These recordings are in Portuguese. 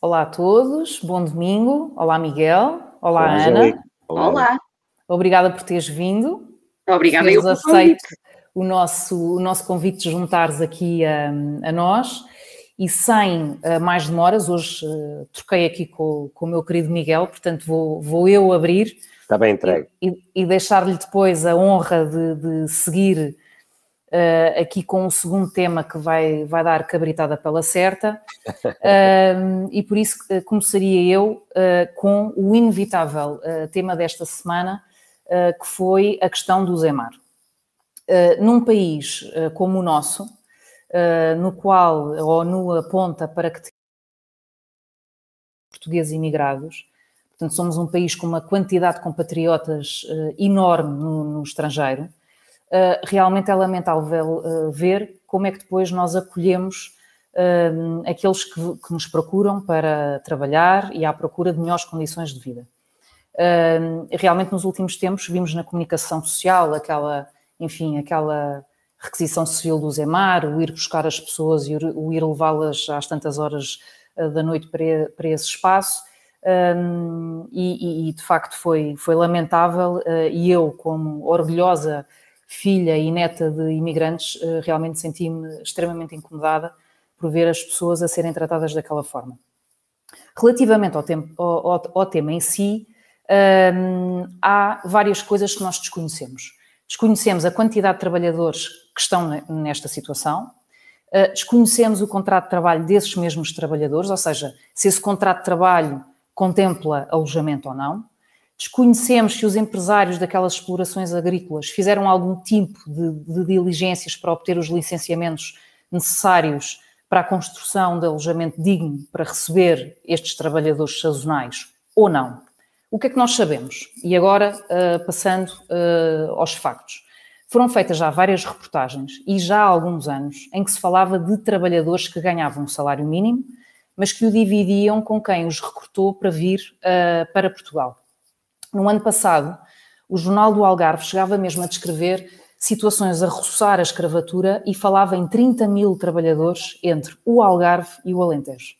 Olá a todos, bom domingo. Olá, Miguel. Olá, Olá, Ana. Olá. Olá, Obrigada por teres vindo. obrigada eu Teres pelo aceito o nosso, o nosso convite de juntares aqui a, a nós. E sem eh, mais demoras, hoje eh, troquei aqui com, com o meu querido Miguel, portanto vou, vou eu abrir Está bem entregue. e, e deixar-lhe depois a honra de, de seguir eh, aqui com o segundo tema que vai, vai dar cabritada pela certa. Um, e por isso eh, começaria eu eh, com o inevitável tema desta semana, que foi a questão do Zemar. Num país como o nosso, no qual a ONU aponta para que portugueses imigrados, portanto somos um país com uma quantidade de compatriotas enorme no, no estrangeiro, realmente é lamentável eh, ver como é que depois nós acolhemos eh, aqueles que, que nos procuram para trabalhar e à procura de melhores condições de vida. Realmente nos últimos tempos vimos na comunicação social aquela, enfim, aquela requisição civil do Zemar, o ir buscar as pessoas e o ir levá-las às tantas horas da noite para, esse espaço. E, de facto foi, foi lamentável e eu, como orgulhosa filha e neta de imigrantes, uh, realmente senti-me extremamente incomodada por ver as pessoas a serem tratadas daquela forma. Relativamente ao, tempo, ao, ao, ao tema em si, um, há várias coisas que nós desconhecemos. Desconhecemos a quantidade de trabalhadores que estão nesta situação, uh, desconhecemos o contrato de trabalho desses mesmos trabalhadores, ou seja, se esse contrato de trabalho contempla alojamento ou não. Desconhecemos se os empresários daquelas explorações agrícolas fizeram algum tipo de, de, diligências para obter os licenciamentos necessários para a construção de alojamento digno para receber estes trabalhadores sazonais ou não. O que é que nós sabemos? E agora, uh, passando uh, aos factos. Foram feitas já várias reportagens e já há alguns anos em que se falava de trabalhadores que ganhavam um salário mínimo mas que o dividiam com quem os recrutou para vir uh, para Portugal. No ano passado, o Jornal do Algarve chegava mesmo a descrever situações a roçar a escravatura e falava em 30 mil trabalhadores entre o Algarve e o Alentejo.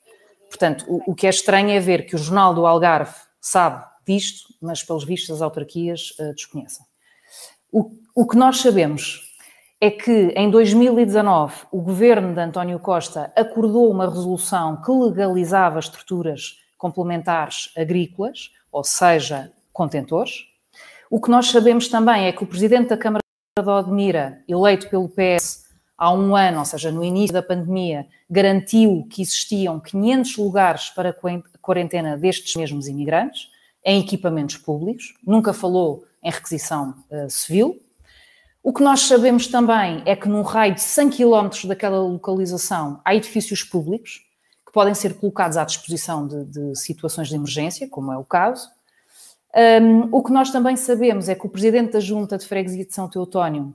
Portanto, o, o que é estranho é ver que o Jornal do Algarve sabe disto, mas pelos vistos as autarquias uh, desconhecem. O, o que nós sabemos é que em 2019 o governo de António Costa acordou uma resolução que legalizava estruturas complementares agrícolas, ou seja, contentores. O que nós sabemos também é que o presidente da Câmara de Odmira, eleito pelo PS há um ano, ou seja, no início da pandemia, garantiu que existiam 500 lugares para quarentena destes mesmos imigrantes, em equipamentos públicos, nunca falou em requisição uh, civil. O que nós sabemos também é que num raio de 100 km daquela localização há edifícios públicos que podem ser colocados à disposição de, de situações de emergência, como é o caso. Um, o que nós também sabemos é que o presidente da Junta de Freguesia de São Teotónio,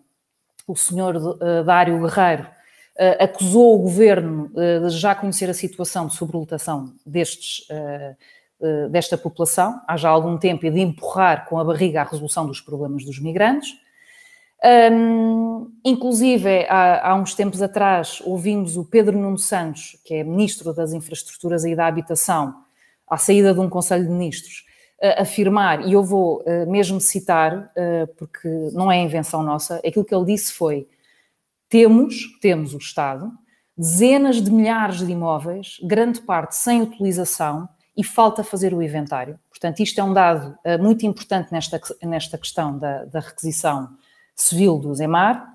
o senhor uh, Dário Guerreiro, uh, acusou o governo uh, de já conhecer a situação de sobrelotação destes, desta população há já algum tempo e de empurrar com a barriga a resolução dos problemas dos migrantes. Um, inclusive, há, há, uns tempos atrás, ouvimos o Pedro Nuno Santos, que é Ministro das Infraestruturas e da Habitação, à saída de um Conselho de Ministros, afirmar, e eu vou uh, mesmo citar, uh, porque não é invenção nossa, aquilo que ele disse foi: temos, temos o Estado, dezenas de milhares de imóveis, grande parte sem utilização, e falta fazer o inventário. Portanto, isto é um dado muito importante nesta, nesta questão da, da requisição civil do Zemar.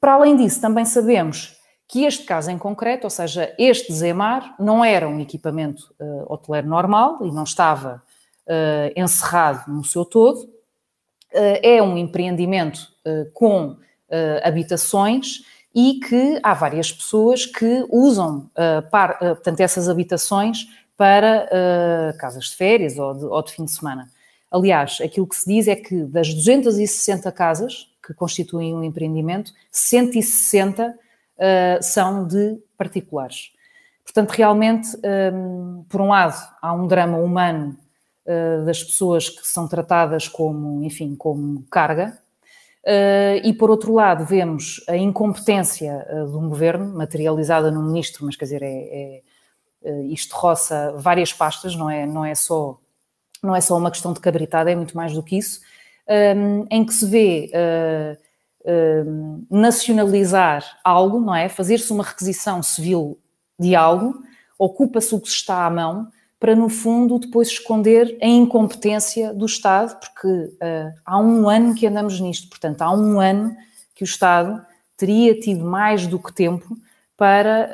Para além disso, também sabemos que este caso em concreto, ou seja, este Zemar, não era um equipamento hoteleiro normal e não estava encerrado no seu todo. É um empreendimento com habitações e que há várias pessoas que usam, portanto, essas habitações para casas de férias ou de, ou de fim de semana. Aliás, aquilo que se diz é que das 260 casas que constituem um empreendimento, 160 uh, são de particulares. Portanto, realmente, um, por um lado, há um drama humano uh, das pessoas que são tratadas como, enfim, como carga, uh, e por outro lado, vemos a incompetência de um governo, materializada no ministro, mas quer dizer, é, é isto roça várias pastas, não é, não é só não é só uma questão de cabritada, é muito mais do que isso, um, em que se vê uh, uh, nacionalizar algo, não é? Fazer-se uma requisição civil de algo, ocupa-se o que se está à mão, para no fundo depois esconder a incompetência do Estado, porque uh, há um ano que andamos nisto, portanto, há um ano que o Estado teria tido mais do que tempo para,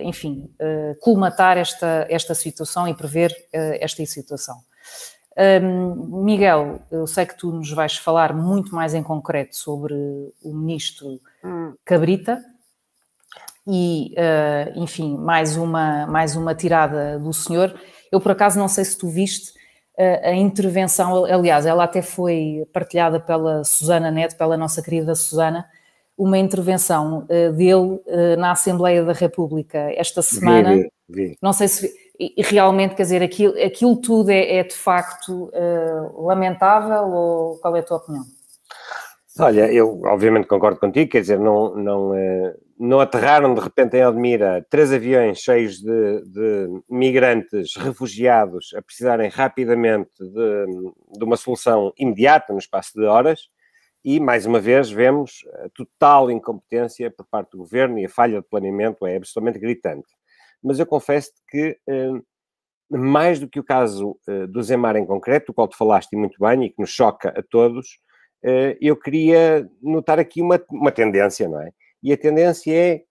enfim, uh, colmatar esta, esta situação e prever uh, esta situação. Um, Miguel, eu sei que tu nos vais falar muito mais em concreto sobre o ministro hum. Cabrita e, uh, enfim, mais uma, mais uma tirada do senhor. Eu, por acaso, não sei se tu viste a intervenção, aliás, ela até foi partilhada pela Susana Neto, pela nossa querida Susana, uma intervenção uh, dele uh, na Assembleia da República esta semana. Vi, vi, vi. Não sei se e, realmente, quer dizer, aquilo, aquilo tudo é, é de facto uh, lamentável ou qual é a tua opinião? Olha, eu obviamente concordo contigo, quer dizer, não, não, não aterraram de repente em Admira três aviões cheios de, de migrantes refugiados a precisarem rapidamente de, de uma solução imediata no espaço de horas e, mais uma vez, vemos a total incompetência por parte do governo e a falha de planeamento é absolutamente gritante. Mas eu confesso que, eh, mais do que o caso eh, do Zemar em concreto, do qual tu falaste muito bem e que nos choca a todos, eh, eu queria notar aqui uma, uma tendência, não é? E a tendência é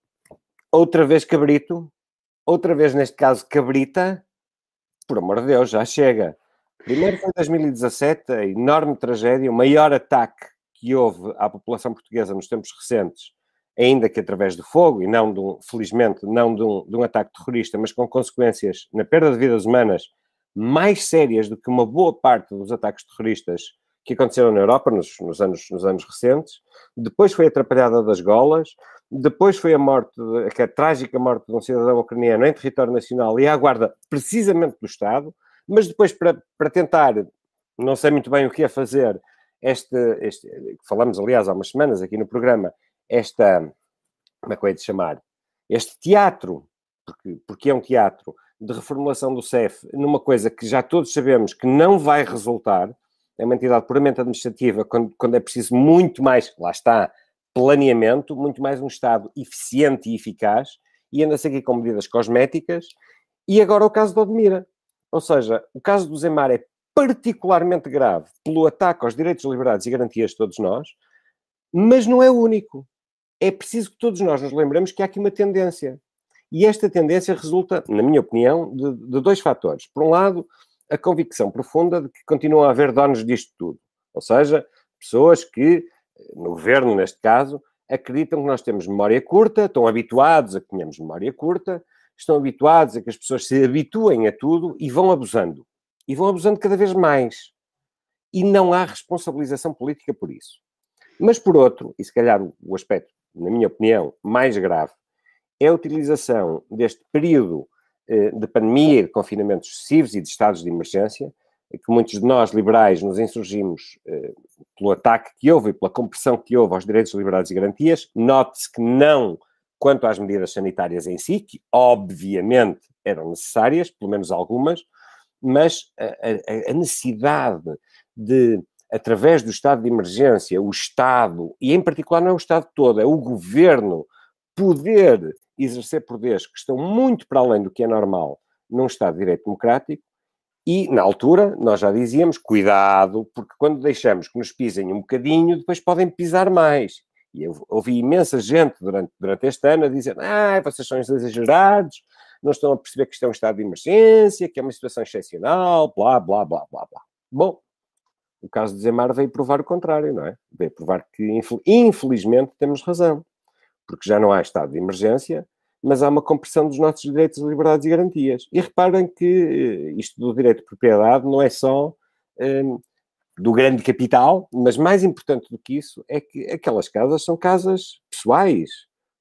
outra vez cabrito, outra vez, neste caso, cabrita, por amor de Deus, já chega. Primeiro foi em 2017, a enorme tragédia, o maior ataque que houve à população portuguesa nos tempos recentes, ainda que através do fogo e não de um, felizmente, não de um, de um ataque terrorista, mas com consequências na perda de vidas humanas mais sérias do que uma boa parte dos ataques terroristas que aconteceram na Europa nos, nos, anos, nos anos recentes. Depois foi atrapalhada das golas, depois foi a morte, a, a trágica morte de um cidadão ucraniano em território nacional e à guarda precisamente do Estado, mas depois para, para tentar, não sei muito bem o que é fazer, este, este, falamos aliás há umas semanas aqui no programa, esta, como é que eu de chamar? Este teatro, porque, porque é um teatro de reformulação do CEF numa coisa que já todos sabemos que não vai resultar, é uma entidade puramente administrativa, quando, quando é preciso muito mais, lá está, planeamento, muito mais um Estado eficiente e eficaz, e anda-se aqui com medidas cosméticas, e agora o caso do Odmira. Ou seja, o caso do Zemar é particularmente grave pelo ataque aos direitos, liberdades e garantias de todos nós, mas não é o único. É preciso que todos nós nos lembremos que há aqui uma tendência. E esta tendência resulta, na minha opinião, de, de dois fatores. Por um lado, a convicção profunda de que continuam a haver donos disto tudo. Ou seja, pessoas que, no governo neste caso, acreditam que nós temos memória curta, estão habituados a que tenhamos memória curta, estão habituados a que as pessoas se habituem a tudo e vão abusando e vão abusando cada vez mais. E não há responsabilização política por isso. Mas, por outro, e se calhar o aspecto, na minha opinião, mais grave, é a utilização deste período de pandemia de confinamentos excessivos e de estados de emergência, que muitos de nós, liberais, nos insurgimos eh, pelo ataque que houve e pela compressão que houve aos direitos, liberdades e garantias. Note-se que não quanto às medidas sanitárias em si, que obviamente eram necessárias, pelo menos algumas, mas a, a, a necessidade de, através do estado de emergência, o Estado, e em particular não é o Estado todo, é o governo, poder exercer poderes que estão muito para além do que é normal num Estado de Direito Democrático, e, na altura, nós já dizíamos, cuidado, porque quando deixamos que nos pisem um bocadinho, depois podem pisar mais. E eu ouvi imensa gente durante, durante este ano a dizer, ah, vocês são exagerados, não estão a perceber que isto é um estado de emergência, que é uma situação excepcional, blá, blá, blá, blá, blá. Bom, o caso de Zemar veio provar o contrário, não é? Veio provar que, infelizmente, temos razão. Porque já não há estado de emergência, mas há uma compressão dos nossos direitos, liberdades e garantias. E reparem que eh, isto do direito de propriedade não é só um, do grande capital, mas mais importante do que isso é que aquelas casas são casas pessoais.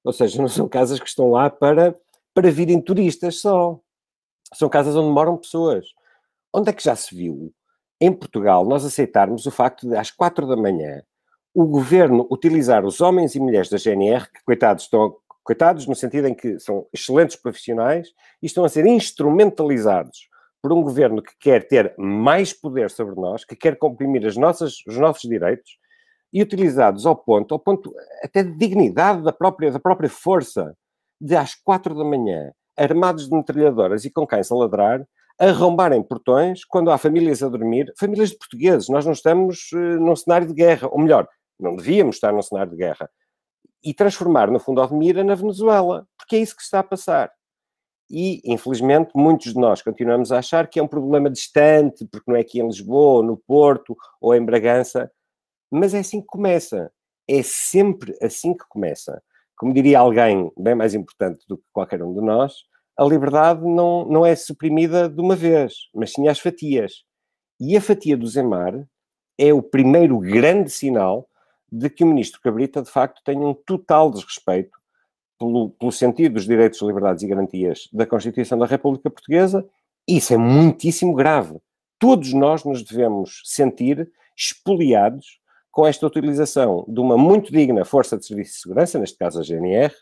Ou seja, não são casas que estão lá para para virem turistas só. São casas onde moram pessoas. Onde é que já se viu, em Portugal, nós aceitarmos o facto de, às quatro da manhã, o governo utilizar os homens e mulheres da GNR, que, coitados, estão Coitados no sentido em que são excelentes profissionais e estão a ser instrumentalizados por um governo que quer ter mais poder sobre nós, que quer comprimir as nossas, os nossos direitos e utilizados ao ponto, ao ponto até de dignidade da própria, da própria força, de às quatro da manhã, armados de metralhadoras e com cães a ladrar, arrombarem portões quando há famílias a dormir, famílias de portugueses. Nós não estamos uh, num cenário de guerra, ou melhor, não devíamos estar num cenário de guerra. E transformar, no fundo, Odmira na Venezuela, porque é isso que está a passar. E, infelizmente, muitos de nós continuamos a achar que é um problema distante, porque não é aqui em Lisboa, no Porto, ou em Bragança, mas é assim que começa. É sempre assim que começa. Como diria alguém bem mais importante do que qualquer um de nós, a liberdade não, não é suprimida de uma vez, mas sim às fatias. E a fatia do Zemar é o primeiro grande sinal de que o ministro Cabrita, de facto, tem um total desrespeito pelo, pelo sentido dos direitos, liberdades e garantias da Constituição da República Portuguesa. Isso é muitíssimo grave. Todos nós nos devemos sentir expoliados com esta utilização de uma muito digna força de serviço de segurança, neste caso a GNR,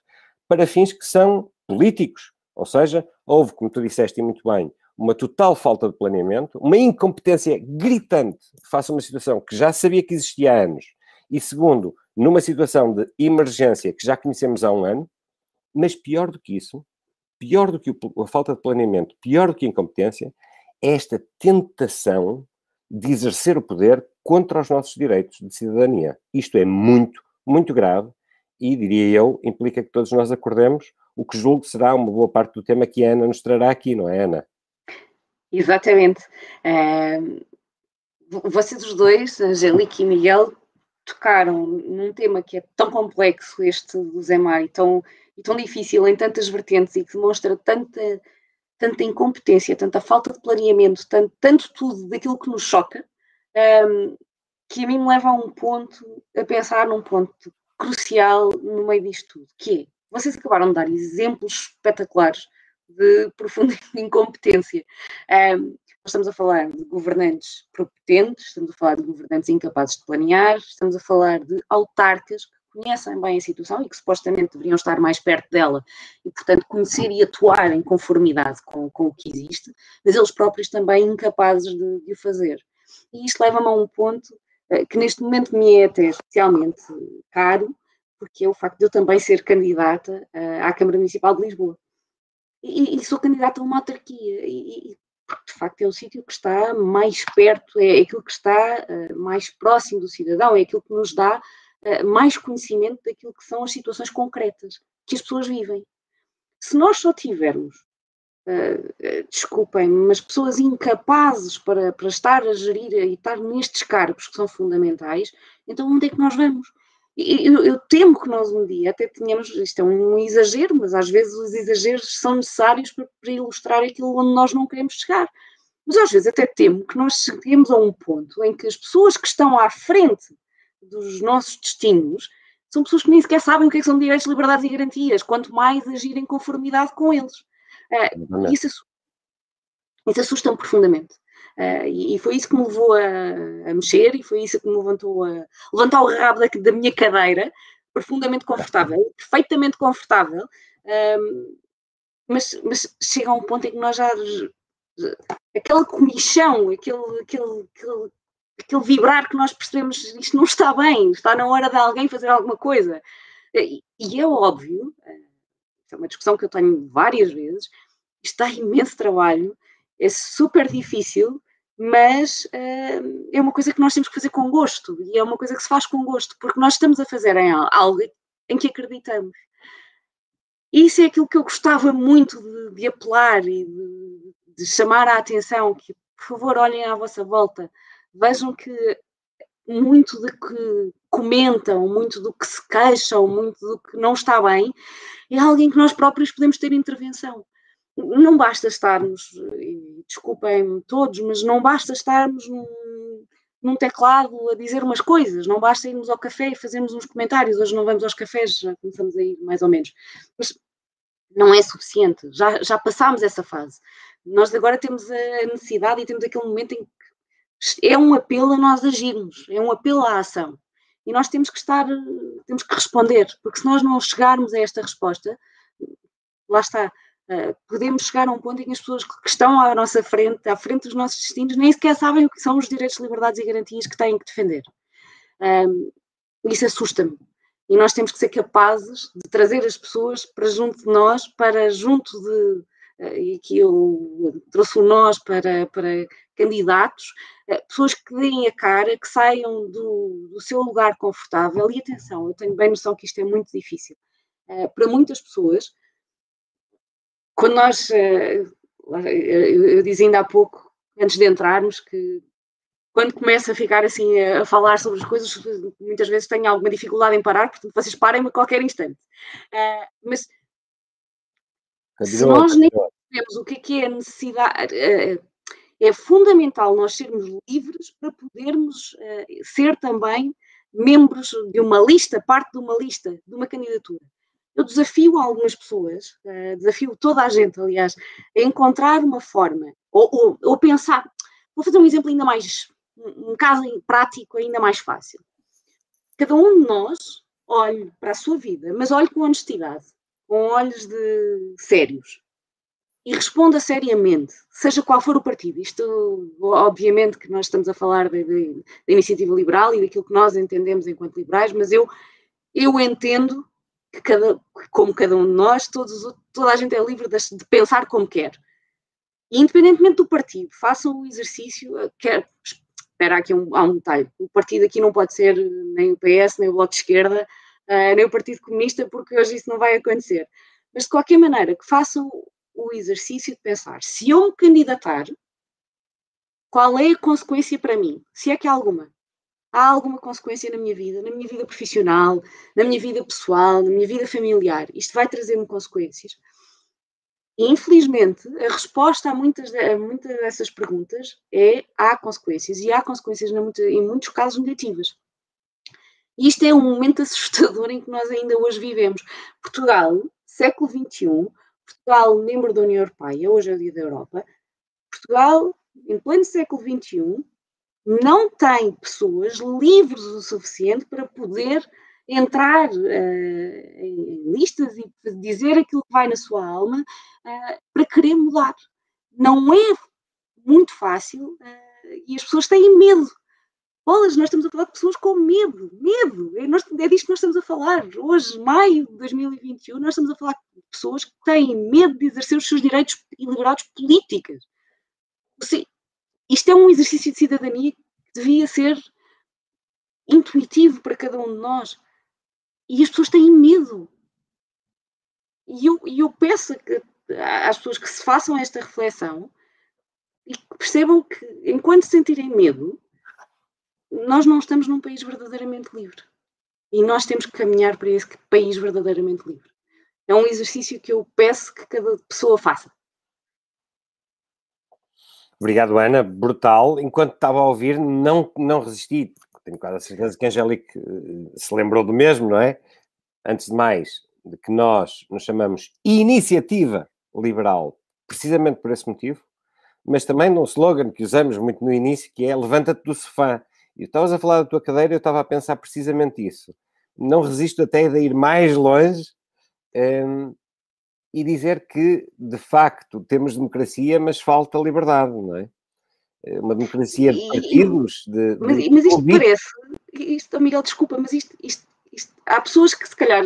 para fins que são políticos, ou seja, houve, como tu disseste muito bem, uma total falta de planeamento, uma incompetência gritante face a uma situação que já sabia que existia há anos, e segundo, numa situação de emergência que já conhecemos há um ano, mas pior do que isso, pior do que a falta de planeamento, pior do que a incompetência, é esta tentação de exercer o poder contra os nossos direitos de cidadania. Isto é muito, muito grave e, diria eu, implica que todos nós acordemos o que julgo será uma boa parte do tema que a Ana nos trará aqui, não é, Ana? Exatamente. vocês os dois, Angélica e Miguel, tocaram num tema que é tão complexo, este do Zé e tão, e tão difícil em tantas vertentes e que demonstra tanta, tanta incompetência, tanta falta de planeamento, tanto, tanto tudo daquilo que nos choca, um, que a mim me leva a um ponto, a pensar num ponto crucial no meio disto tudo, que é vocês acabaram de dar exemplos espetaculares de profunda incompetência. Um, nós estamos a falar de governantes propotentes, estamos a falar de governantes incapazes de planear, estamos a falar de autarcas que conhecem bem a situação e que supostamente deveriam estar mais perto dela e, portanto, conhecer e atuar em conformidade com, com o que existe, mas eles próprios também incapazes de, de o fazer. E isto leva-me a um ponto uh, que neste momento me é até especialmente caro, porque é o facto de eu também ser candidata uh, à Câmara Municipal de Lisboa. E, e sou candidata a uma autarquia, e, e, de facto é o sítio que está mais perto, é aquilo que está uh, mais próximo do cidadão, é aquilo que nos dá uh, mais conhecimento daquilo que são as situações concretas que as pessoas vivem. Se nós só tivermos, uh, desculpem, mas pessoas incapazes para, para estar a gerir e estar nestes cargos que são fundamentais, então onde é que nós vamos? Eu, eu, temo que nós um dia até tenhamos, isto é um exagero, mas às vezes os exageros são necessários para, para ilustrar aquilo onde nós não queremos chegar. Mas às vezes até temo que nós cheguemos a um ponto em que as pessoas que estão à frente dos nossos destinos são pessoas que nem sequer sabem o que, é que são direitos, liberdades e garantias, quanto mais agir em conformidade com eles. Uh, isso, isso assusta-me profundamente. Uh, e, e, foi isso que me levou a, a, mexer e foi isso que me levantou a levantar o rabo da, da minha cadeira, profundamente confortável, perfeitamente confortável, um, mas, mas, chega a um ponto em que nós já aquela comichão, aquele, aquele, aquele, aquele vibrar que nós percebemos isto não está bem, está na hora de alguém fazer alguma coisa. E, e é óbvio, é uma discussão que eu tenho várias vezes, está imenso trabalho, é super difícil, mas uh, é uma coisa que nós temos que fazer com gosto e é uma coisa que se faz com gosto, porque nós estamos a fazer em algo em que acreditamos. E isso é aquilo que eu gostava muito de, de apelar e de, de, chamar a atenção, que por favor olhem à vossa volta, vejam que muito do que comentam, muito do que se queixam, muito do que não está bem, é alguém que nós próprios podemos ter intervenção não basta estarmos, desculpem-me todos, mas não basta estarmos num, num, teclado a dizer umas coisas, não basta irmos ao café e fazermos uns comentários. Hoje não vamos aos cafés, já começamos a ir mais ou menos. Mas não é suficiente, já, já passámos essa fase. Nós agora temos a necessidade e temos aquele momento em que é um apelo a nós agirmos, é um apelo à ação. E nós temos que estar temos que responder, porque se nós não chegarmos a esta resposta, lá está, podemos chegar a um ponto em que as pessoas que estão à nossa frente, à frente dos nossos destinos, nem sequer sabem o que são os direitos, liberdades e garantias que têm que defender. Isso assusta-me. E nós temos que ser capazes de trazer as pessoas para junto de nós, para junto de. Uh, e aqui eu trouxe o nós para, para candidatos, uh, pessoas que deem a cara, que saiam do, do seu lugar confortável. E atenção, eu tenho bem noção que isto é muito difícil. Para muitas pessoas, quando nós, eh, eu dizia ainda há pouco, antes de entrarmos, que quando começo a ficar assim a falar sobre as coisas, muitas vezes tenho alguma dificuldade em parar, portanto vocês parem-me a qualquer instante. Uh, mas se nós nem sabemos o que é, que é a necessidade, uh, é fundamental nós sermos livres para podermos uh, ser também membros de uma lista, parte de uma lista, de uma candidatura eu desafio algumas pessoas, uh, desafio toda a gente, aliás, a encontrar uma forma, ou, ou, ou, pensar, vou fazer um exemplo ainda mais, um caso prático ainda mais fácil. Cada um de nós olhe para a sua vida, mas olhe com honestidade, com olhos de sérios, e responda seriamente, seja qual for o partido. Isto, obviamente, que nós estamos a falar da iniciativa liberal e daquilo que nós entendemos enquanto liberais, mas eu, eu entendo que cada, como cada um de nós, todos, toda a gente é livre de, de pensar como quer. E independentemente do partido, façam o exercício, eh, quer, espera aqui um, há um detalhe, o partido aqui não pode ser nem o PS, nem o Bloco de Esquerda, uh, nem o Partido Comunista, porque hoje isso não vai acontecer. Mas de qualquer maneira, que façam o exercício de pensar, se eu me candidatar, qual é a consequência para mim? Se é que há alguma há alguma consequência na minha vida, na minha vida profissional, na minha vida pessoal, na minha vida familiar. Isto vai trazer-me consequências. E, infelizmente, a resposta a muitas, a muitas dessas perguntas é há consequências, e há consequências em muitos casos negativas. E isto é um momento assustador em que nós ainda hoje vivemos. Portugal, século XXI, Portugal, membro da União Europeia, hoje é o dia da Europa, Portugal, em pleno século XXI, não tem pessoas livres o suficiente para poder entrar uh, em listas e dizer aquilo que vai na sua alma uh, para querer mudar. Não é muito fácil uh, e as pessoas têm medo. Bolas, nós estamos a falar de pessoas com medo, medo. É, nós, é disto que nós estamos a falar. Hoje, maio de 2021, nós estamos a falar de pessoas que têm medo de exercer os seus direitos e liberdades políticas. Sim, isto é um exercício de cidadania que devia ser intuitivo para cada um de nós. E as pessoas têm medo. E eu, eu peço que, às pessoas que se façam esta reflexão e que percebam que, enquanto sentirem medo, nós não estamos num país verdadeiramente livre. E nós temos que caminhar para esse país verdadeiramente livre. É um exercício que eu peço que cada pessoa faça. Obrigado, Ana. Brutal. Enquanto estava a ouvir, não, não resisti. Tenho quase a certeza que a Angélica eh, se lembrou do mesmo, não é? Antes de mais, de que nós nos chamamos Iniciativa Liberal, precisamente por esse motivo, mas também num slogan que usamos muito no início, que é levanta-te do sofá. E estavas a falar da tua cadeira, eu estava a pensar precisamente isso. Não resisto até de ir mais longe um, e dizer que, de facto, temos democracia, mas falta liberdade, não é? é uma democracia de partidos. De, mas, de mas, isto parece, isto, Miguel, desculpa, mas isto, isto, isto, há pessoas que se calhar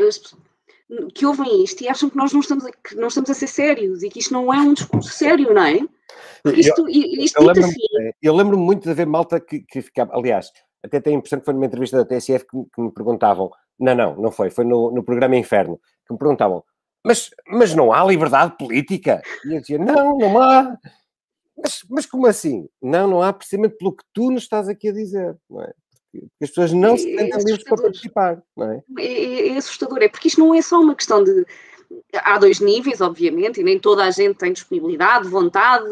que ouvem isto e acham que nós não estamos, a, que não estamos a ser sérios e que isto não é um discurso sério, não é? isto, eu, isto eu lembro-me assim, é, lembro muito de haver malta que, que ficava, aliás, até tenho a impressão que foi numa entrevista da TSF que, que me perguntavam, não, não, não foi, foi no, no programa Inferno, que me perguntavam, mas, mas não há liberdade política? E eu dizia, não, não há. Mas, mas como assim? Não, não há, precisamente pelo que tu nos estás aqui a dizer, não é? Porque as pessoas não se sentem é livres para participar, não é? É, é? é assustador, é porque isto não é só uma questão de. Há dois níveis, obviamente, e nem toda a gente tem disponibilidade, vontade,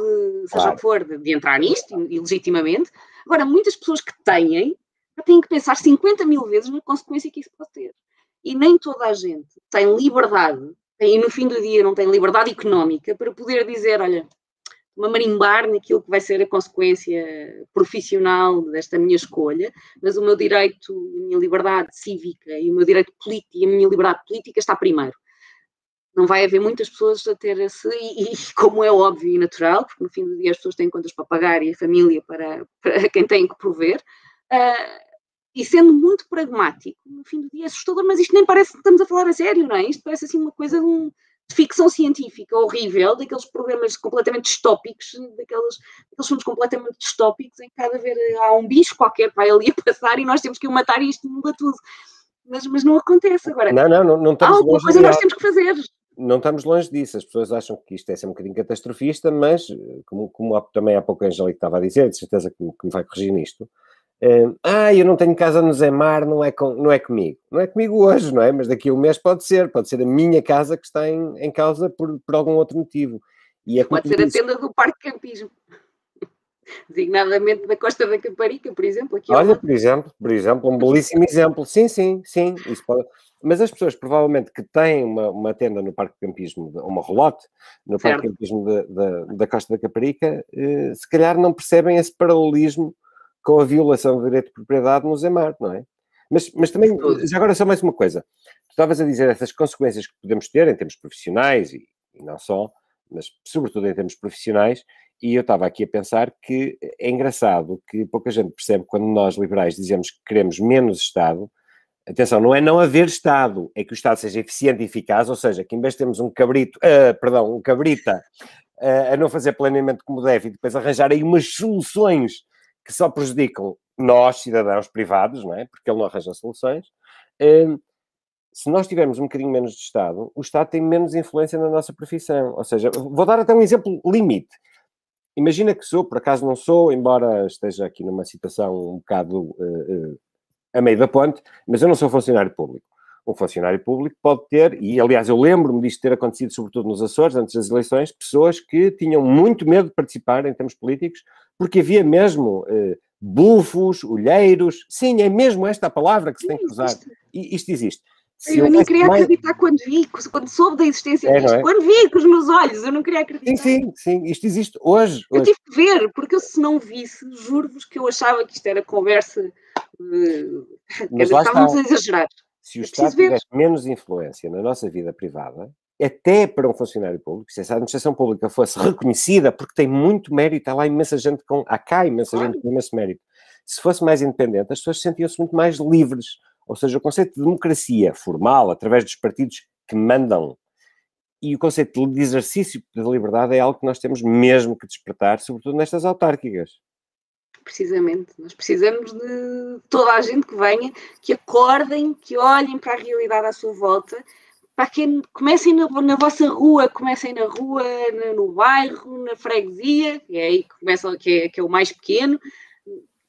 seja claro. o que for, de, de entrar nisto, e, legitimamente. Agora, muitas pessoas que têm, têm que pensar 50 mil vezes na consequência que isso pode ter. E nem toda a gente tem liberdade e no fim do dia não tem liberdade económica para poder dizer, olha, a marimbar naquilo que vai ser a consequência profissional desta minha escolha, mas o meu direito, a minha liberdade cívica e o meu direito político e a minha liberdade política está primeiro. Não vai haver muitas pessoas a ter esse, e, e como é óbvio e natural, porque no fim do dia as pessoas têm contas para pagar e a família para, para quem tem que prover, uh, e sendo muito pragmático, no fim do dia é assustador, mas isto nem parece que estamos a falar a sério, não é? Isto parece assim uma coisa de, um, de ficção científica horrível, daqueles programas completamente distópicos, daqueles, daqueles filmes completamente distópicos em que cada vez há um bicho qualquer que vai ali a passar e nós temos que o matar e isto muda tudo. Mas, mas não acontece agora. Não, não, não, não estamos há alguma coisa nós temos que fazer. Não estamos longe disso. As pessoas acham que isto é ser um bocadinho catastrofista, mas, como, como também há pouco a Angélica estava a dizer, de certeza que, que me vai corrigir nisto, ah, eu não tenho casa no Zemar, não é, com, não é comigo. Não é comigo hoje, não é? Mas daqui a um mês pode ser. Pode ser a minha casa que está em, em causa por, por algum outro motivo. E é pode ser a tenda do Parque Campismo. Designadamente da Costa da Caparica, por exemplo. Aqui Olha, por exemplo, por exemplo, um belíssimo exemplo. Sim, sim, sim. Isso pode... Mas as pessoas, provavelmente, que têm uma, uma tenda no Parque de Campismo, uma rolote, no certo. Parque de Campismo da, da, da Costa da Caparica, eh, se calhar não percebem esse paralelismo com a violação do direito de propriedade no Zemar, não é? Mas, mas também, já agora só mais uma coisa. Tu estavas a dizer essas consequências que podemos ter em termos profissionais e, e não só, mas sobretudo em termos profissionais, e eu estava aqui a pensar que é engraçado que pouca gente percebe quando nós liberais dizemos que queremos menos Estado. Atenção, não é não haver Estado, é que o Estado seja eficiente e eficaz, ou seja, que em vez de termos um cabrito, uh, perdão, um cabrita uh, a não fazer planeamento como deve e depois arranjar aí umas soluções que só prejudicam nós, cidadãos privados, não é? Porque ele não arranja soluções. Hum, se nós tivermos um bocadinho menos de Estado, o Estado tem menos influência na nossa profissão. Ou seja, vou dar até um exemplo limite. Imagina que sou, por acaso não sou, embora esteja aqui numa situação um bocado uh, uh, a meio da ponte, mas eu não sou funcionário público. Um funcionário público pode ter, e aliás eu lembro-me disto ter acontecido sobretudo nos Açores, antes das eleições, pessoas que tinham muito medo de participar em termos políticos porque havia mesmo uh, bufos, olheiros, sim, é mesmo esta a palavra que se tem que usar. E isto existe. Se eu nem queria mais... acreditar quando vi, quando soube da existência é, disto, é? quando vi com os meus olhos, eu não queria acreditar. Sim, sim, sim, isto existe hoje. Eu tive que ver, porque eu, se não visse, juro-vos que eu achava que isto era conversa. Uh, Mas estávamos a exagerar. Se o Estado tivesse menos influência na nossa vida privada, até para um funcionário público, se essa administração pública fosse reconhecida, porque tem muito mérito, há lá imensa gente com, há cá imensa gente com imenso mérito, se fosse mais independente, as pessoas sentiam-se muito mais livres. Ou seja, o conceito de democracia formal, através dos partidos que mandam, e o conceito de exercício da liberdade é algo que nós temos mesmo que despertar, sobretudo nestas autárquicas. Precisamente, nós precisamos de toda a gente que venha, que acordem, que olhem para a realidade à sua volta para que comecem na, na, vossa rua, comecem na rua, no, bairro, na freguesia, que é aí que começa, que é, que é o mais pequeno,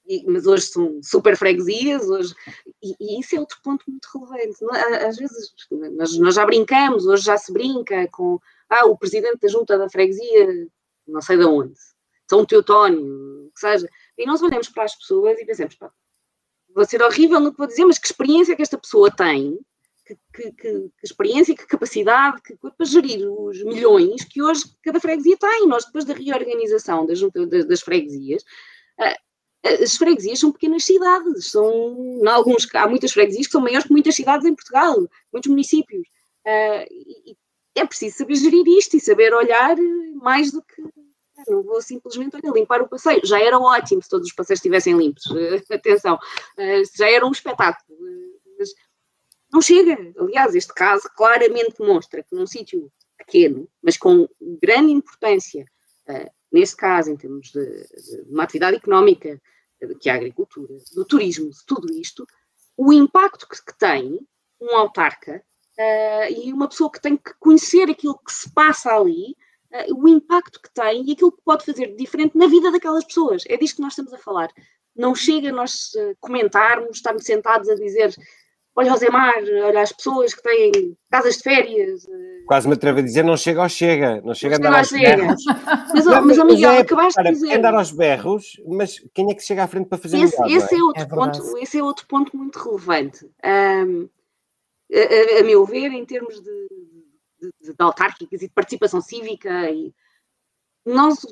e, mas hoje são super freguesias, hoje, e, e, isso é outro ponto muito relevante. É? Às vezes nós, nós, já brincamos, hoje já se brinca com ah, o presidente da junta da freguesia, não sei de onde, São Teotónio, que seja, e nós olhamos para as pessoas e pensamos, pá, vou ser horrível no que vou dizer, mas que experiência que esta pessoa tem que, que, que, experiência, que capacidade que, para gerir os milhões que hoje cada freguesia tem. Nós, depois da reorganização das, das freguesias, ah, as freguesias são pequenas cidades, são, em alguns, há muitas freguesias que são maiores que muitas cidades em Portugal, muitos municípios. Ah, é preciso saber gerir isto e saber olhar mais do que. Não vou simplesmente olha, limpar o passeio. Já era ótimo se todos os passeios estivessem limpos. Atenção, ah, já era um espetáculo. Mas não chega. Aliás, este caso claramente mostra que num sítio pequeno, mas com grande importância, uh, nesse caso, em termos de, de, uma atividade económica, que é a agricultura, do turismo, de tudo isto, o impacto que, que tem um autarca uh, e uma pessoa que tem que conhecer aquilo que se passa ali, uh, o impacto que tem e aquilo que pode fazer de diferente na vida daquelas pessoas. É disto que nós estamos a falar. Não chega nós comentarmos, estarmos sentados a dizer olha o Zemar, olha as pessoas que têm casas de férias. Eh, Quase me atrevo a dizer, não chega ao chega, não chega a andar aos berros. Mas, não, mas, mas Miguel, é, acabaste para, de dizer. andar aos berros, mas quem é que chega à frente para fazer esse, esse é, outro é ponto Esse é outro ponto muito relevante. Um, a, a, a, meu ver, em termos de, de, de, de autárquicas e de participação cívica, e nós,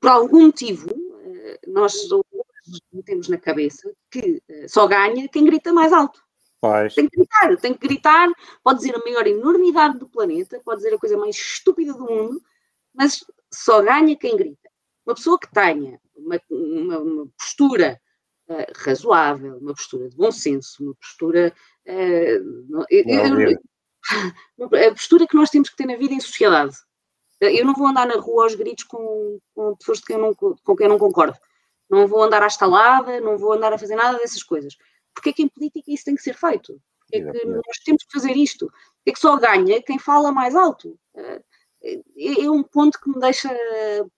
por algum motivo, nós temos na cabeça que só ganha quem grita mais alto. Pois. Tem que gritar, tem que gritar, pode dizer a maior enormidade do planeta, pode dizer a coisa mais estúpida do mundo, mas só ganha quem grita. Uma pessoa que tenha uma, uma, uma postura uh, razoável, uma postura de bom senso, uma postura. Uh, eu, eu, a postura que nós temos que ter na vida em sociedade. Eu não vou andar na rua aos gritos com, com pessoas que não, com quem eu não concordo. Não vou andar à estalada, não vou andar a fazer nada dessas coisas porque é que em política isso tem que ser feito? Porque é que nós temos que fazer isto? É que só ganha quem fala mais alto? Eh, é, é um ponto que me deixa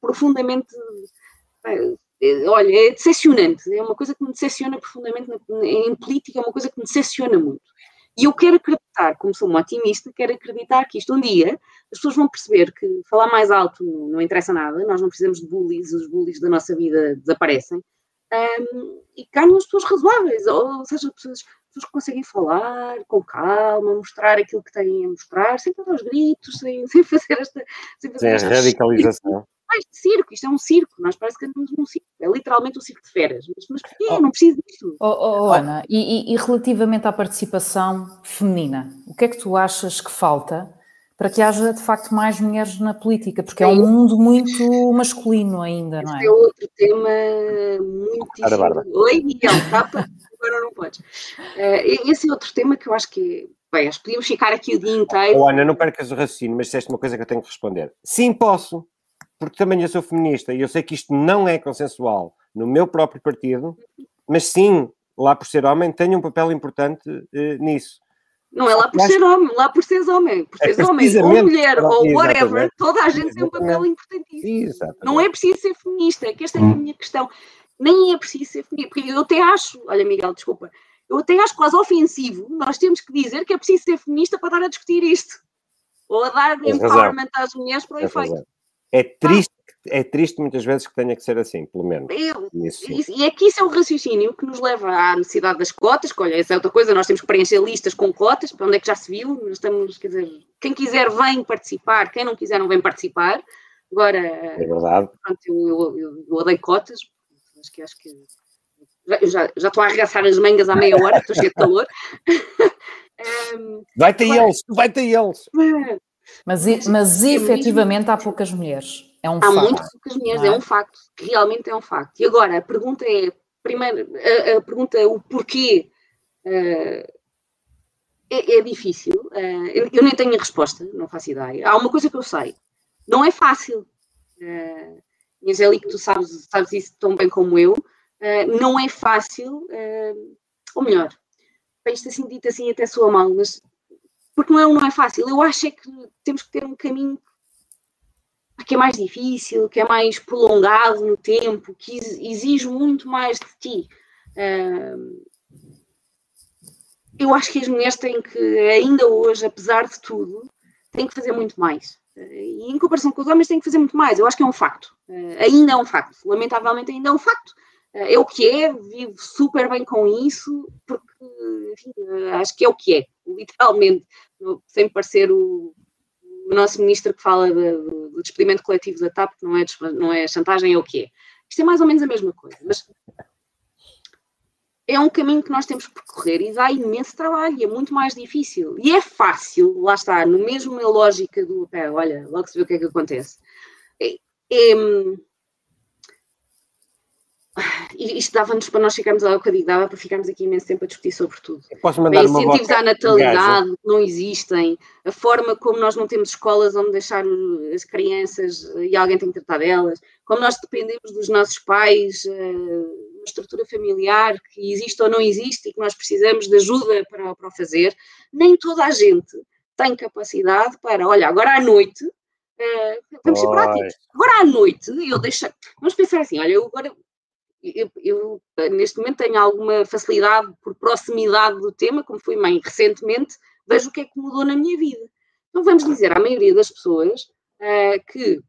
profundamente. Eh, olha, é decepcionante. É uma coisa que me decepciona profundamente em política, é uma coisa que me decepciona muito. E eu quero acreditar, como sou uma otimista, quero acreditar que isto um dia as pessoas vão perceber que falar mais alto não interessa nada, nós não precisamos de bullies, os bullies da nossa vida desaparecem um, e ganham as pessoas razoáveis, ou seja, pessoas, pessoas que conseguem falar com calma, mostrar aquilo que têm a mostrar, sem dar aos gritos, sem, sem fazer esta. Sem fazer sem radicalização. Mais de circo, isto é um circo, nós parece que andamos num circo, é literalmente um circo de feras, mas, mas porquê? Oh. Não preciso disto. Oh, oh, oh Ana, e, e, e relativamente à participação feminina, o que é que tu achas que falta? Para que haja de facto mais mulheres na política, porque é, é um mundo muito masculino ainda, não é? Esse é outro tema muito. Oi, Miguel, capa, agora não podes. Uh, esse é outro tema que eu acho que. Bem, acho que podíamos ficar aqui o dia inteiro. Oh, Ana, não percas o raciocínio, mas disseste uma coisa que eu tenho que responder. Sim, posso, porque também eu sou feminista e eu sei que isto não é consensual no meu próprio partido, mas sim, lá por ser homem, tenho um papel importante uh, nisso. Não é lá por ser homem, lá por seres homem, por seres é homem, ou mulher, ou whatever, toda a gente tem um papel importantíssimo. Exatamente. Não é preciso ser feminista, é que esta é a hum. minha questão. Nem é preciso ser feminista, porque eu até acho, olha Miguel, desculpa, eu até acho quase ofensivo, nós temos que dizer que é preciso ser feminista para dar a discutir isto. Ou a dar empowerment às mulheres para o efeito. É triste é triste muitas vezes que tenha que ser assim, pelo menos. Eu, e é que isso é o raciocínio que nos leva à necessidade das cotas, que olha, essa é outra coisa, nós temos que preencher listas com cotas, para onde é que já se viu, nós estamos, quer dizer, quem quiser vem participar, quem não quiser não vem participar. Agora, é verdade. Pronto, eu, eu, eu, eu odeio cotas, acho que acho que já, já estou a arregaçar as mangas há meia hora, estou cheio de calor. um, vai ter eles, vai ter eles. Mas, mas, mas efetivamente há poucas mulheres. É um Há facto. muito poucas mulheres, é? é? um facto, realmente é um facto. E agora, a pergunta é, primeiro, a, a pergunta, o porquê, uh, é, é, difícil. Uh, eu, eu, nem tenho a resposta, não faço ideia. Há uma coisa que eu sei, não é fácil. Uh, Angélica, tu sabes, sabes isso tão bem como eu, uh, não é fácil, uh, ou melhor, para isto assim dito assim até soa mal, mas porque não é, não é fácil. Eu acho é que temos que ter um caminho que é mais difícil, que é mais prolongado no tempo, que exige muito mais de ti. eu acho que as mulheres têm que, ainda hoje, apesar de tudo, têm que fazer muito mais. E em comparação com os homens, têm que fazer muito mais. Eu acho que é um facto. ainda é um facto. Lamentavelmente, ainda é um facto. é o que é, vivo super bem com isso, porque enfim, acho que é o que é, literalmente, sem parecer o, o nosso ministro que fala de, do despedimento coletivo da TAP, que não é, não é chantagem, é o que é. Isto é mais ou menos a mesma coisa, mas é um caminho que nós temos que percorrer e dá imenso trabalho e é muito mais difícil. E é fácil, lá está, no mesmo lógica do, pera, olha, logo se vê o que é que acontece. É, é, isto dava-nos para nós ficarmos, ao que eu digo, dava para ficarmos aqui imenso tempo a discutir sobre tudo. Posso mandar Bem, incentivos à natalidade não existem, a forma como nós não temos escolas onde deixar as crianças e alguém tem que tratar delas, como nós dependemos dos nossos pais, eh, uma estrutura familiar que existe ou não existe e que nós precisamos de ajuda para, para o fazer, nem toda a gente tem capacidade para, olha, agora à noite, uh, vamos ser práticos, agora à noite, eu deixo, vamos pensar assim, olha, eu agora eu, eu, neste momento tenho alguma facilidade por proximidade do tema, como fui mãe recentemente, vejo o que é que mudou na minha vida. Então vamos dizer à maioria das pessoas uh, que,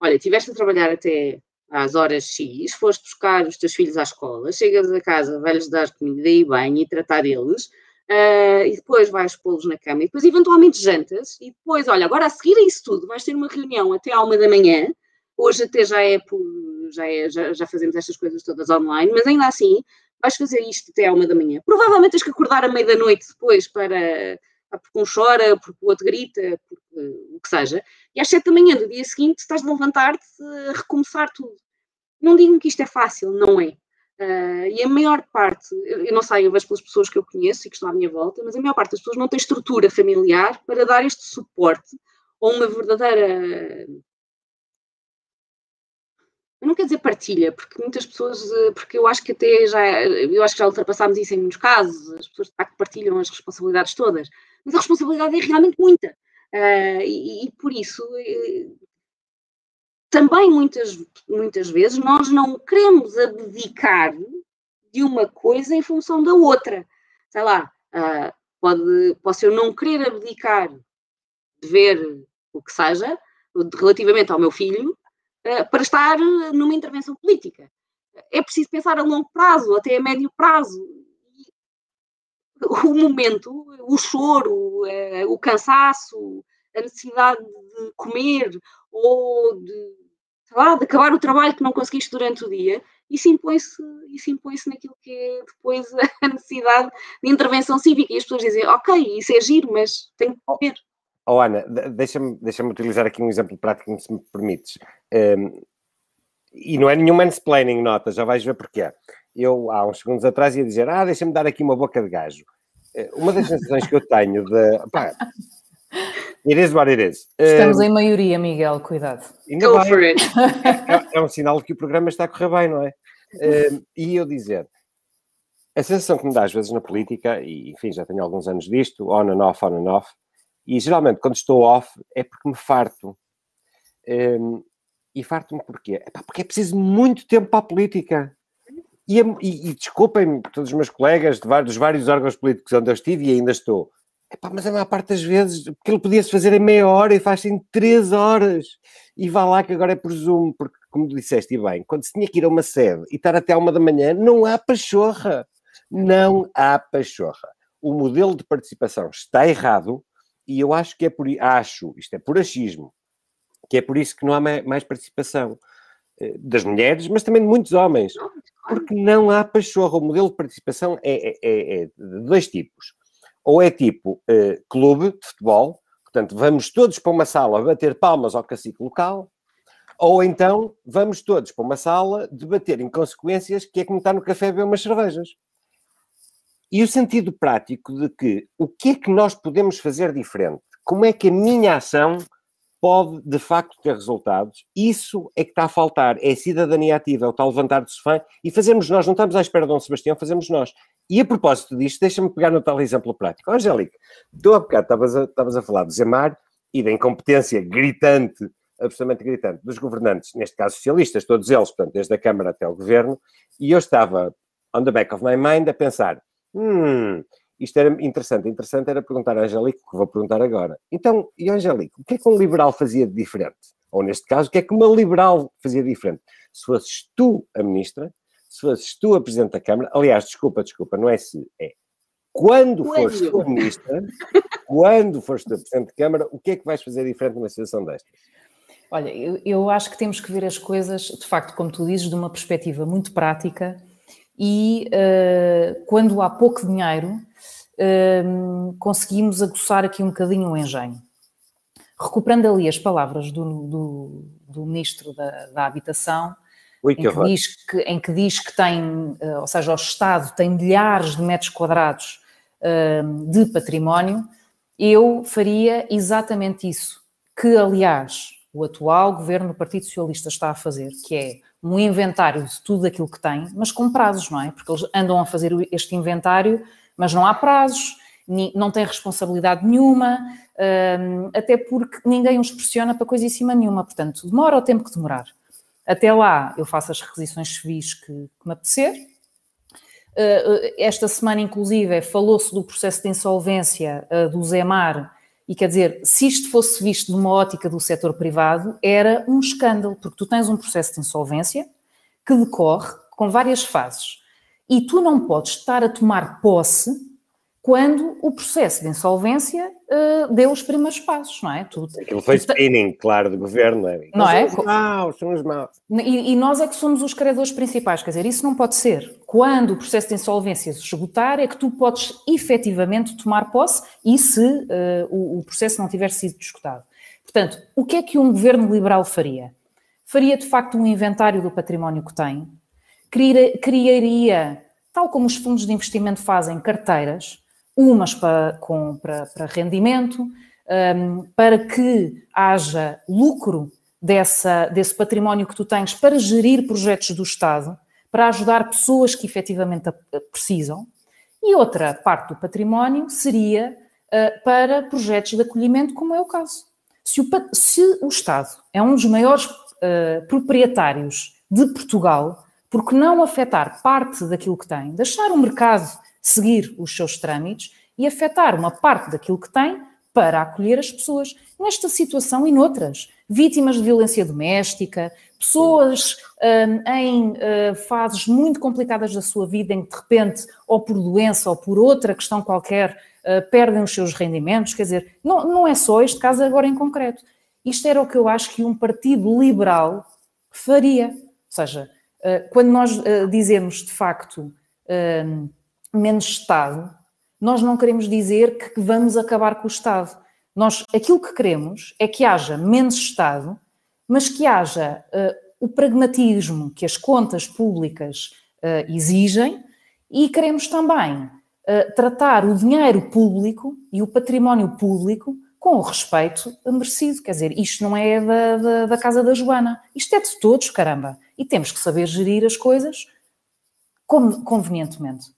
olha, estiveste a trabalhar até às horas X, foste buscar os teus filhos à escola, chegas a casa, vais-lhes dar comida e banho e tratar deles, uh, e depois vais pô-los na cama, e depois eventualmente jantas, e depois, olha, agora a seguir a isso tudo, vais ter uma reunião até à uma da manhã, hoje até já é por, já, é, já, já fazemos estas coisas todas online, mas ainda assim vais fazer isto até à uma da manhã. Provavelmente tens que acordar à meia da noite depois para porque um chora, porque o outro grita, porque o que seja, e às sete da manhã do dia seguinte estás de levantar-te a recomeçar tudo. Não digo que isto é fácil, não é. Uh, e a maior parte, eu não sei, eu vejo pelas pessoas que eu conheço e que estão à minha volta, mas a maior parte das pessoas não tem estrutura familiar para dar este suporte ou uma verdadeira não quero dizer partilha, porque muitas pessoas, eh, porque eu acho que até já, eu acho que já ultrapassámos isso em muitos casos, as pessoas que partilham as responsabilidades todas, mas a responsabilidade é realmente muita. Uh, e, e, por isso, uh, também muitas, muitas vezes nós não queremos abdicar de uma coisa em função da outra. Sei lá, uh, pode, posso eu não querer abdicar de ver o que seja, relativamente ao meu filho, eh, para estar numa intervenção política. É preciso pensar a longo prazo, até a médio prazo. O momento, o choro, eh, o cansaço, a necessidade de comer ou de, lá, de acabar o trabalho que não conseguiste durante o dia, isso impõe-se impõe naquilo que é depois a necessidade de intervenção cívica. E as pessoas dizem, ok, isso é giro, mas tem que comer. Oh, Ana, deixa-me deixa utilizar aqui um exemplo prático, se me permites. Um, e não é nenhum mansplaining, nota, já vais ver porquê. Eu, há uns segundos atrás, ia dizer, ah, deixa-me dar aqui uma boca de gajo. Eh, uma das sensações que eu tenho de... Pá, it is what it is. Estamos um, em maioria, Miguel, cuidado. Go for it. É, é, um sinal de que o programa está a correr bem, não é? Um, e eu dizer, a sensação que me dá às vezes na política, e enfim, já tenho alguns anos disto, on and off, on and off, e geralmente, quando estou off, é porque me farto. Um, e farto-me porquê? porque é preciso muito tempo para a política. E, e, e desculpem-me, todos os meus colegas de vários, dos vários órgãos políticos onde eu estive e ainda estou. Epá, mas a maior parte das vezes, aquilo podia-se fazer em meia hora e faz-se em três horas. E vá lá que agora é por Zoom, porque, como disseste e bem, quando se tinha que ir a uma sede e estar até uma da manhã, não há pachorra. Não há pachorra. O modelo de participação está errado e eu acho que é por acho, isto é por achismo, que é por isso que não há mais participação eh, das mulheres, mas também de muitos homens, porque não há pachorra. O modelo de participação é, é, é, é de dois tipos. Ou é tipo uh, clube de futebol, portanto, vamos todos para uma sala bater palmas ao cacique local, ou então vamos todos para uma sala debater em consequências, que é como estar no café a beber umas cervejas. E o sentido prático de que o que é que nós podemos fazer diferente? Como é que a minha ação pode de facto ter resultados? Isso é que está a faltar. É a cidadania ativa, é o tal levantar do sofá e fazemos nós. Não estamos à espera de Dom Sebastião, fazemos nós. E a propósito disto, deixa-me pegar no tal exemplo prático. Angélica, tu há bocado estavas a, estavas a falar do Zemar e da incompetência gritante, absolutamente gritante, dos governantes, neste caso socialistas, todos eles, portanto, desde a Câmara até o Governo, e eu estava, on the back of my mind, a pensar Hum, isto era interessante. Interessante era perguntar a Angélica, que vou perguntar agora. Então, e Angélica, o que é que um liberal fazia de diferente? Ou, neste caso, o que é que uma liberal fazia de diferente? Se fosses tu a ministra, se fosses tu a presidente da Câmara, aliás, desculpa, desculpa, não é se, é quando fores tu a ministra, quando fores tu a presidente da Câmara, o que é que vais fazer diferente numa situação destas? Olha, eu, eu acho que temos que ver as coisas, de facto, como tu dizes, de uma perspectiva muito prática e uh, quando há pouco dinheiro, uh, conseguimos aguçar aqui um bocadinho o engenho. Recuperando ali as palavras do, do, do Ministro da, da Habitação, Ui, que em, que diz que, em que diz que tem, uh, ou seja, o Estado tem milhares de metros quadrados de património, eu faria exatamente isso, que aliás o atual governo do Partido Socialista está a fazer, que é um inventário de tudo aquilo que tem, mas com prazos, não é? Porque eles andam a fazer este inventário, mas não há prazos, não têm responsabilidade nenhuma, hum, até porque ninguém os pressiona para coisíssima nenhuma. Portanto, demora o tempo que demorar. Até lá, eu faço as requisições civis que, que me apetecer. Uh, esta semana, inclusive, falou-se do processo de insolvência uh, do Zemar e quer dizer, se isto fosse visto de uma ótica do setor privado, era um escândalo, porque tu tens um processo de insolvência que decorre com várias fases. E tu não podes estar a tomar posse quando o processo de insolvência uh, deu os primeiros passos, não é? Tu, Aquilo foi spinning, claro, do governo, não é? Não é? São os maus, são os maus. E, e, nós é que somos os credores principais, quer dizer, isso não pode ser. Quando o processo de insolvência se esgotar, é que tu podes efetivamente tomar posse e se uh, o, o processo não tiver sido discutado. Portanto, o que é que um governo liberal faria? Faria de facto um inventário do património que tem, criaria, tal como os fundos de investimento fazem, carteiras umas para, com, para, para rendimento, um, para que haja lucro dessa, desse património que tu tens para gerir projetos do Estado, para ajudar pessoas que efetivamente precisam. E outra parte do património seria uh, para projetos de acolhimento, como é o caso. Se o, se o Estado é um dos maiores uh, proprietários de Portugal, por que não afetar parte daquilo que tem, deixar o mercado seguir os seus trâmites e afetar uma parte daquilo que tem para acolher as pessoas nesta situação e noutras. Vítimas de violência doméstica, pessoas um, em uh, fases muito complicadas da sua vida, em que de repente, ou por doença ou por outra questão qualquer, uh, perdem os seus rendimentos. Quer dizer, não, não é só este caso agora em concreto. Isto era o que eu acho que um partido liberal faria. Ou seja, quando nós dizemos de facto hum, menos Estado, nós não queremos dizer que vamos acabar com o Estado. Nós, aquilo que queremos é que haja menos Estado, mas que haja uh, o pragmatismo que as contas públicas uh, exigem e queremos também uh, tratar o dinheiro público e o património público com o respeito merecido. Quer dizer, isto não é da, da, da casa da Joana, isto é de todos, caramba. E temos que saber gerir as coisas convenientemente.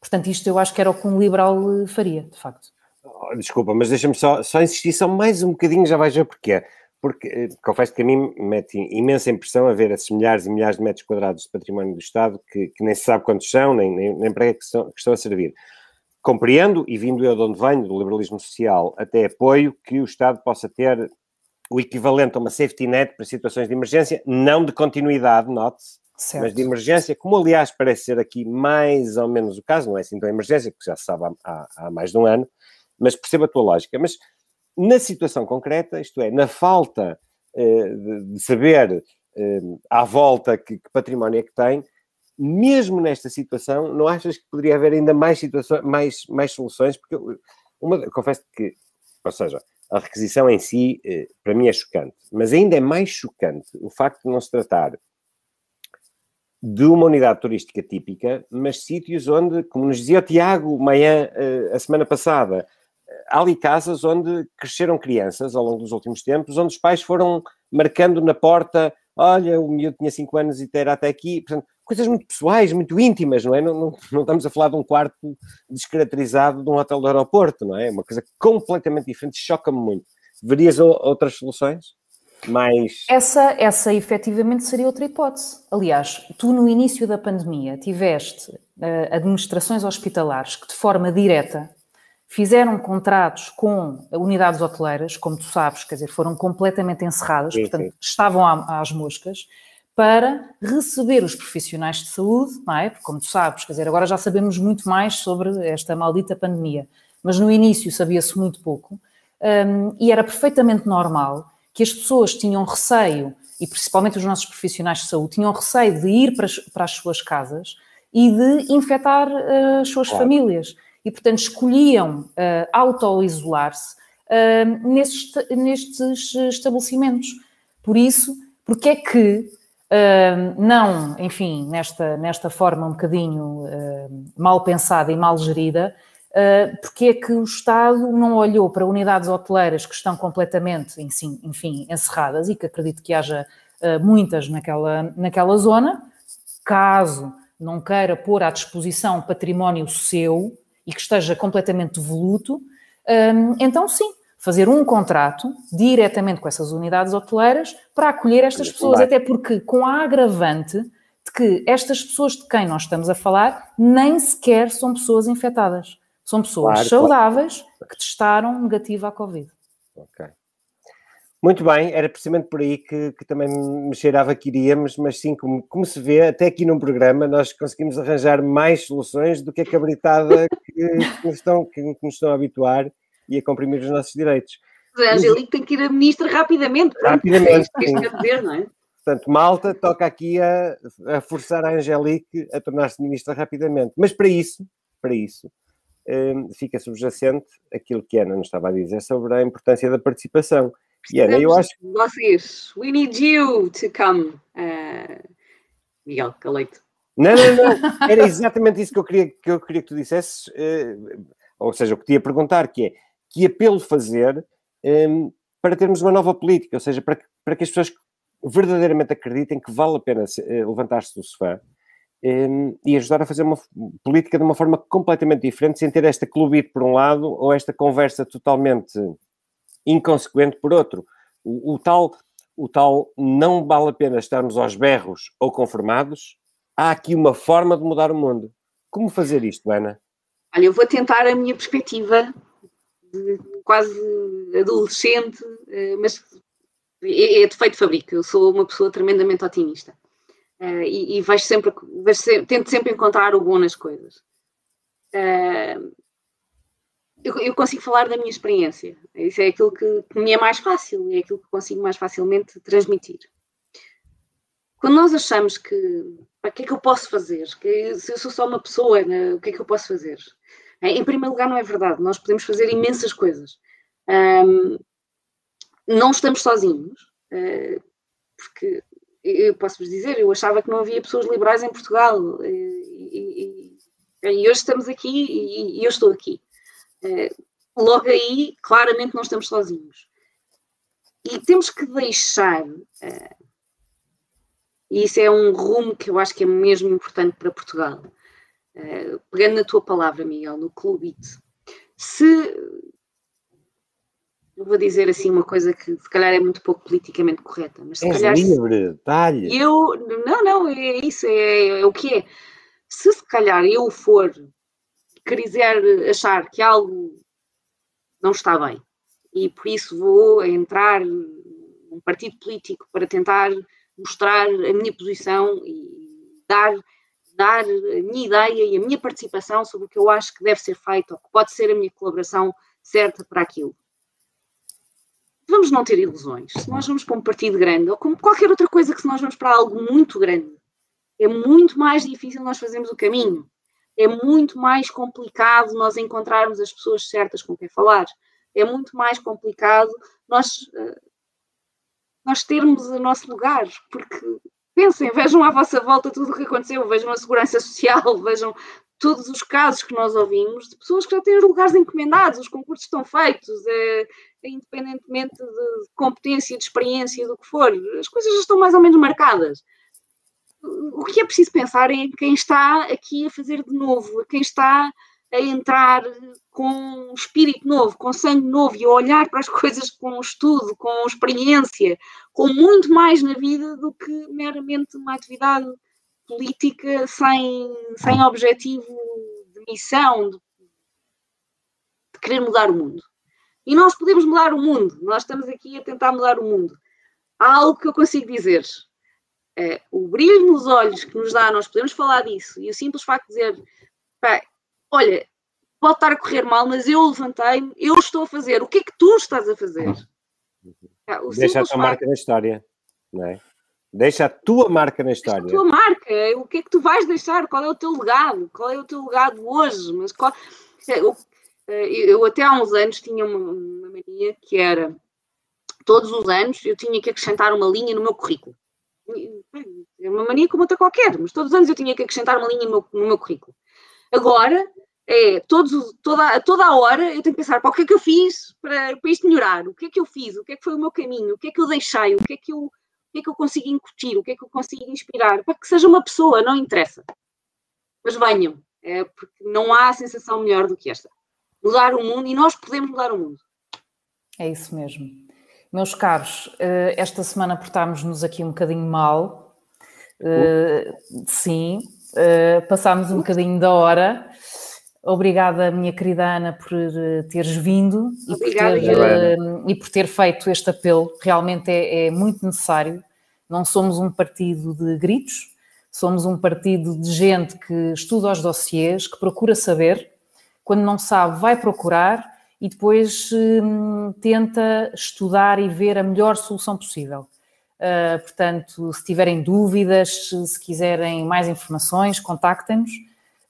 Portanto, isto eu acho que era o que um liberal eh, faria, de facto. Oh, desculpa, mas deixa-me só, só insistir só mais um bocadinho, já vais ver porquê. Porque eh, confesso que a mim mete imensa impressão a ver esses milhares e milhares de metros quadrados de património do Estado que, que nem se sabe quantos são, nem, nem, nem para que estão, que estão a servir. Compreendo, e vindo eu de onde venho, do liberalismo social, até apoio que o Estado possa ter o equivalente a uma safety net para situações de emergência, não de continuidade, note-se, Certo. mas de emergência, como aliás parece ser aqui mais ou menos o caso, não é assim tão emergência, porque já se sabe há, há mais de um ano, mas perceba a tua lógica. Mas na situação concreta, isto é, na falta eh, de, saber eh, à volta que, que, património é que tem, mesmo nesta situação, não achas que poderia haver ainda mais situações, mais, mais soluções? Porque uma, confesso que, ou seja, a requisição em si, eh, para mim é chocante, mas ainda é mais chocante o facto de não se tratar de uma unidade turística típica, mas sítios onde, como nos dizia o Tiago Maia eh, a semana passada, há ali casas onde cresceram crianças ao longo dos últimos tempos, onde os pais foram marcando na porta, olha, o miúdo tinha 5 anos e era até aqui, portanto, coisas muito pessoais, muito íntimas, não é? Não, não, não, estamos a falar de um quarto descaracterizado de um hotel do aeroporto, não é? Uma coisa completamente diferente, choca-me muito. Verias outras soluções? Mais. Essa, essa efetivamente seria outra hipótese. Aliás, tu no início da pandemia tiveste uh, administrações hospitalares que de forma direta fizeram contratos com unidades hoteleiras, como tu sabes, quer dizer, foram completamente encerradas, sim, portanto, sim. estavam às moscas, para receber os profissionais de saúde, não é? Porque, como tu sabes, quer dizer, agora já sabemos muito mais sobre esta maldita pandemia, mas no início sabia-se muito pouco, um, e era perfeitamente normal que as pessoas tinham receio, e principalmente os nossos profissionais de saúde, tinham receio de ir para as, para as suas casas e de infectar uh, as suas claro. famílias. E, portanto, escolhiam uh, auto-isolar-se uh, nesses, nestes estabelecimentos. Por isso, porque é que uh, não, enfim, nesta, nesta forma um bocadinho mal pensada e mal gerida, porque é que o Estado não olhou para unidades hoteleiras que estão completamente, enfim, enfim encerradas e que acredito que haja ah, muitas naquela, naquela zona, caso não queira pôr à disposição património seu e que esteja completamente devoluto, ah, então sim, fazer um contrato diretamente com essas unidades hoteleiras para acolher estas pessoas, até porque com a agravante de que estas pessoas de quem nós estamos a falar nem sequer são pessoas infectadas. São pessoas claro, saudáveis claro. que testaram negativo à Covid. Ok. Muito bem, era precisamente por aí que, que também me cheirava que iríamos, mas sim, como, como, se vê, até aqui num programa nós conseguimos arranjar mais soluções do que a cabritada que, que, nos, estão, que, que nos estão a habituar e a comprimir os nossos direitos. A Angelique tem que ir a ministra rapidamente. Rapidamente. É isso que dizer, não é? Portanto, Malta toca aqui a, a forçar a Angelique a tornar-se ministra rapidamente. Mas para isso, para isso, fica subjacente aquilo que a Ana nos estava a dizer sobre a importância da participação. E Ana, eu acho. Vocês, we need you to come. Uh... Miguel, caleito. Não, não, não. Era exatamente isso que eu queria que, eu queria que tu dissesses. Uh, ou seja, o que te ia perguntar, que é que apelo fazer um, para termos uma nova política, ou seja, para que, para que as pessoas verdadeiramente acreditem que vale a pena uh, levantar-se do sofá um, e ajudar a fazer uma política de uma forma completamente diferente, sem ter esta clubite por um lado ou esta conversa totalmente inconsequente por outro. O, o, tal, o tal não vale a pena estarmos aos berros ou conformados. Há aqui uma forma de mudar o mundo. Como fazer isto, Ana? Olha, eu vou tentar a minha perspectiva de quase adolescente, eh, mas é, é de feito fabrico. Eu sou uma pessoa tremendamente otimista. Uh, e, e vejo sempre, vejo tento sempre encontrar o bom nas coisas. Uh, eu, eu, consigo falar da minha experiência. Isso é aquilo que, que me é mais fácil, é aquilo que consigo mais facilmente transmitir. Quando nós achamos que o que é que eu posso fazer? Que, se eu sou só uma pessoa, né, o que é que eu posso fazer? Em primeiro lugar, não é verdade. Nós podemos fazer imensas coisas. Um, não estamos sozinhos, uh, porque eu posso-vos dizer, eu achava que não havia pessoas liberais em Portugal e, e, e hoje estamos aqui e, e, eu estou aqui. Eh, logo aí, claramente não estamos sozinhos. E temos que deixar, eh, e isso é um rumo que eu acho que é mesmo importante para Portugal, eh, pegando na tua palavra, Miguel, no Clubite, se vou dizer assim uma coisa que se calhar é muito pouco politicamente correta, mas se És calhar. livre, talhe. Eu. Não, não, é isso, é, é, o que é. Se se calhar eu for quiser achar que algo não está bem e por isso vou entrar num partido político para tentar mostrar a minha posição e dar, dar a minha ideia e a minha participação sobre o que eu acho que deve ser feito ou que pode ser a minha colaboração certa para aquilo vamos não ter ilusões. Se nós vamos para um partido grande, ou como qualquer outra coisa que se nós vamos para algo muito grande, é muito mais difícil nós fazermos o caminho. É muito mais complicado nós encontrarmos as pessoas certas com quem falar. É muito mais complicado nós, uh, nós termos o nosso lugar, porque pensem, vejam à vossa volta tudo o que aconteceu, vejam a segurança social, vejam todos os casos que nós ouvimos de pessoas que já têm lugares encomendados, os concursos estão feitos, é, é independentemente de competência, de experiência, do que for, as coisas já estão mais ou menos marcadas. O que é preciso pensar é em quem está aqui a fazer de novo, quem está a entrar com espírito novo, com sangue novo e a olhar para as coisas com estudo, com experiência, com muito mais na vida do que meramente uma atividade política sem, sem objetivo de missão, de, de querer mudar o mundo. E nós podemos mudar o mundo, nós estamos aqui a tentar mudar o mundo. Há algo que eu consigo dizer. É, o brilho nos olhos que nos dá, nós podemos falar disso, e o simples facto de dizer: pá, olha, pode estar a correr mal, mas eu levantei-me, eu estou a fazer, o que é que tu estás a fazer? Uhum. Deixa a tua marca na história, não é? Deixa a tua marca na história. Deixa a tua marca. O que é que tu vais deixar? Qual é o teu legado? Qual é o teu legado hoje? Mas qual... eu, eu até há uns anos tinha uma, uma mania que era todos os anos eu tinha que acrescentar uma linha no meu currículo. É uma mania como outra qualquer, mas todos os anos eu tinha que acrescentar uma linha no meu, no meu currículo. Agora, é, todos, toda, toda a hora eu tenho que pensar para o que é que eu fiz para, para isto melhorar, o que é que eu fiz, o que é que foi o meu caminho, o que é que eu deixei, o que é que eu que é que eu consigo incutir, o que é que eu consigo inspirar, para que seja uma pessoa, não interessa. Mas venham, é porque não há sensação melhor do que esta. Mudar o mundo e nós podemos mudar o mundo. É isso mesmo. Meus caros, eh, esta semana portámos-nos aqui um bocadinho mal. Uh, sim, uh, passámos um bocadinho da hora. Obrigada, minha querida Ana, por eh, teres vindo e por, ter, uh, e por, ter, feito este apelo. Realmente é, é, muito necessário. Não somos um partido de gritos, somos um partido de gente que estuda os dossiês, que procura saber. Quando não sabe, vai procurar e depois hum, tenta estudar e ver a melhor solução possível. Uh, portanto, se tiverem dúvidas, se quiserem mais informações, contactem-nos.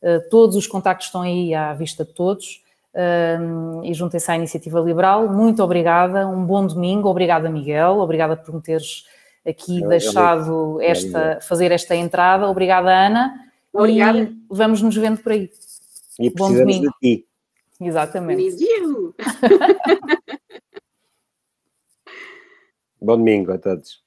Uh, todos os contactos estão aí à vista de todos uh, e juntem-se à Iniciativa Liberal. Muito obrigada, um bom domingo. Obrigada, Miguel. Obrigada por me teres aqui deixado esta, fazer esta entrada. Obrigada, Ana. Obrigada. E vamos nos vendo por aí. E bom domingo. de ti. Exatamente. Bom domingo a todos.